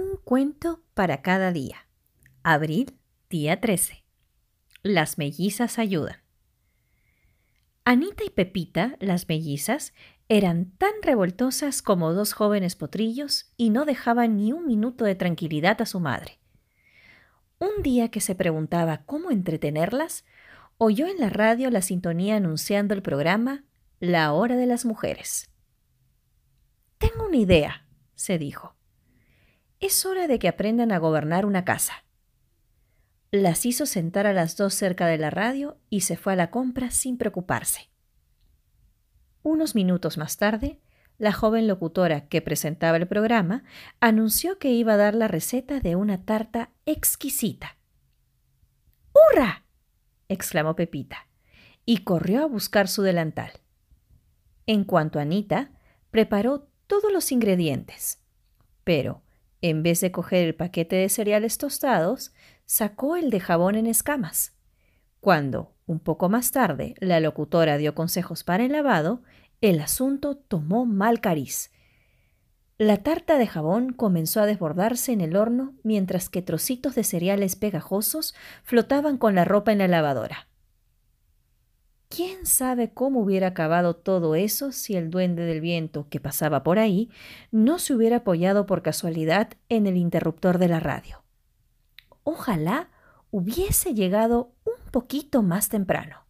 Un cuento para cada día. Abril, día 13. Las mellizas ayudan. Anita y Pepita, las mellizas, eran tan revoltosas como dos jóvenes potrillos y no dejaban ni un minuto de tranquilidad a su madre. Un día que se preguntaba cómo entretenerlas, oyó en la radio la sintonía anunciando el programa La Hora de las Mujeres. Tengo una idea, se dijo. Es hora de que aprendan a gobernar una casa. Las hizo sentar a las dos cerca de la radio y se fue a la compra sin preocuparse. Unos minutos más tarde, la joven locutora que presentaba el programa anunció que iba a dar la receta de una tarta exquisita. ¡Hurra! exclamó Pepita, y corrió a buscar su delantal. En cuanto a Anita, preparó todos los ingredientes, pero en vez de coger el paquete de cereales tostados, sacó el de jabón en escamas. Cuando, un poco más tarde, la locutora dio consejos para el lavado, el asunto tomó mal cariz. La tarta de jabón comenzó a desbordarse en el horno mientras que trocitos de cereales pegajosos flotaban con la ropa en la lavadora. ¿Quién sabe cómo hubiera acabado todo eso si el duende del viento que pasaba por ahí no se hubiera apoyado por casualidad en el interruptor de la radio? Ojalá hubiese llegado un poquito más temprano.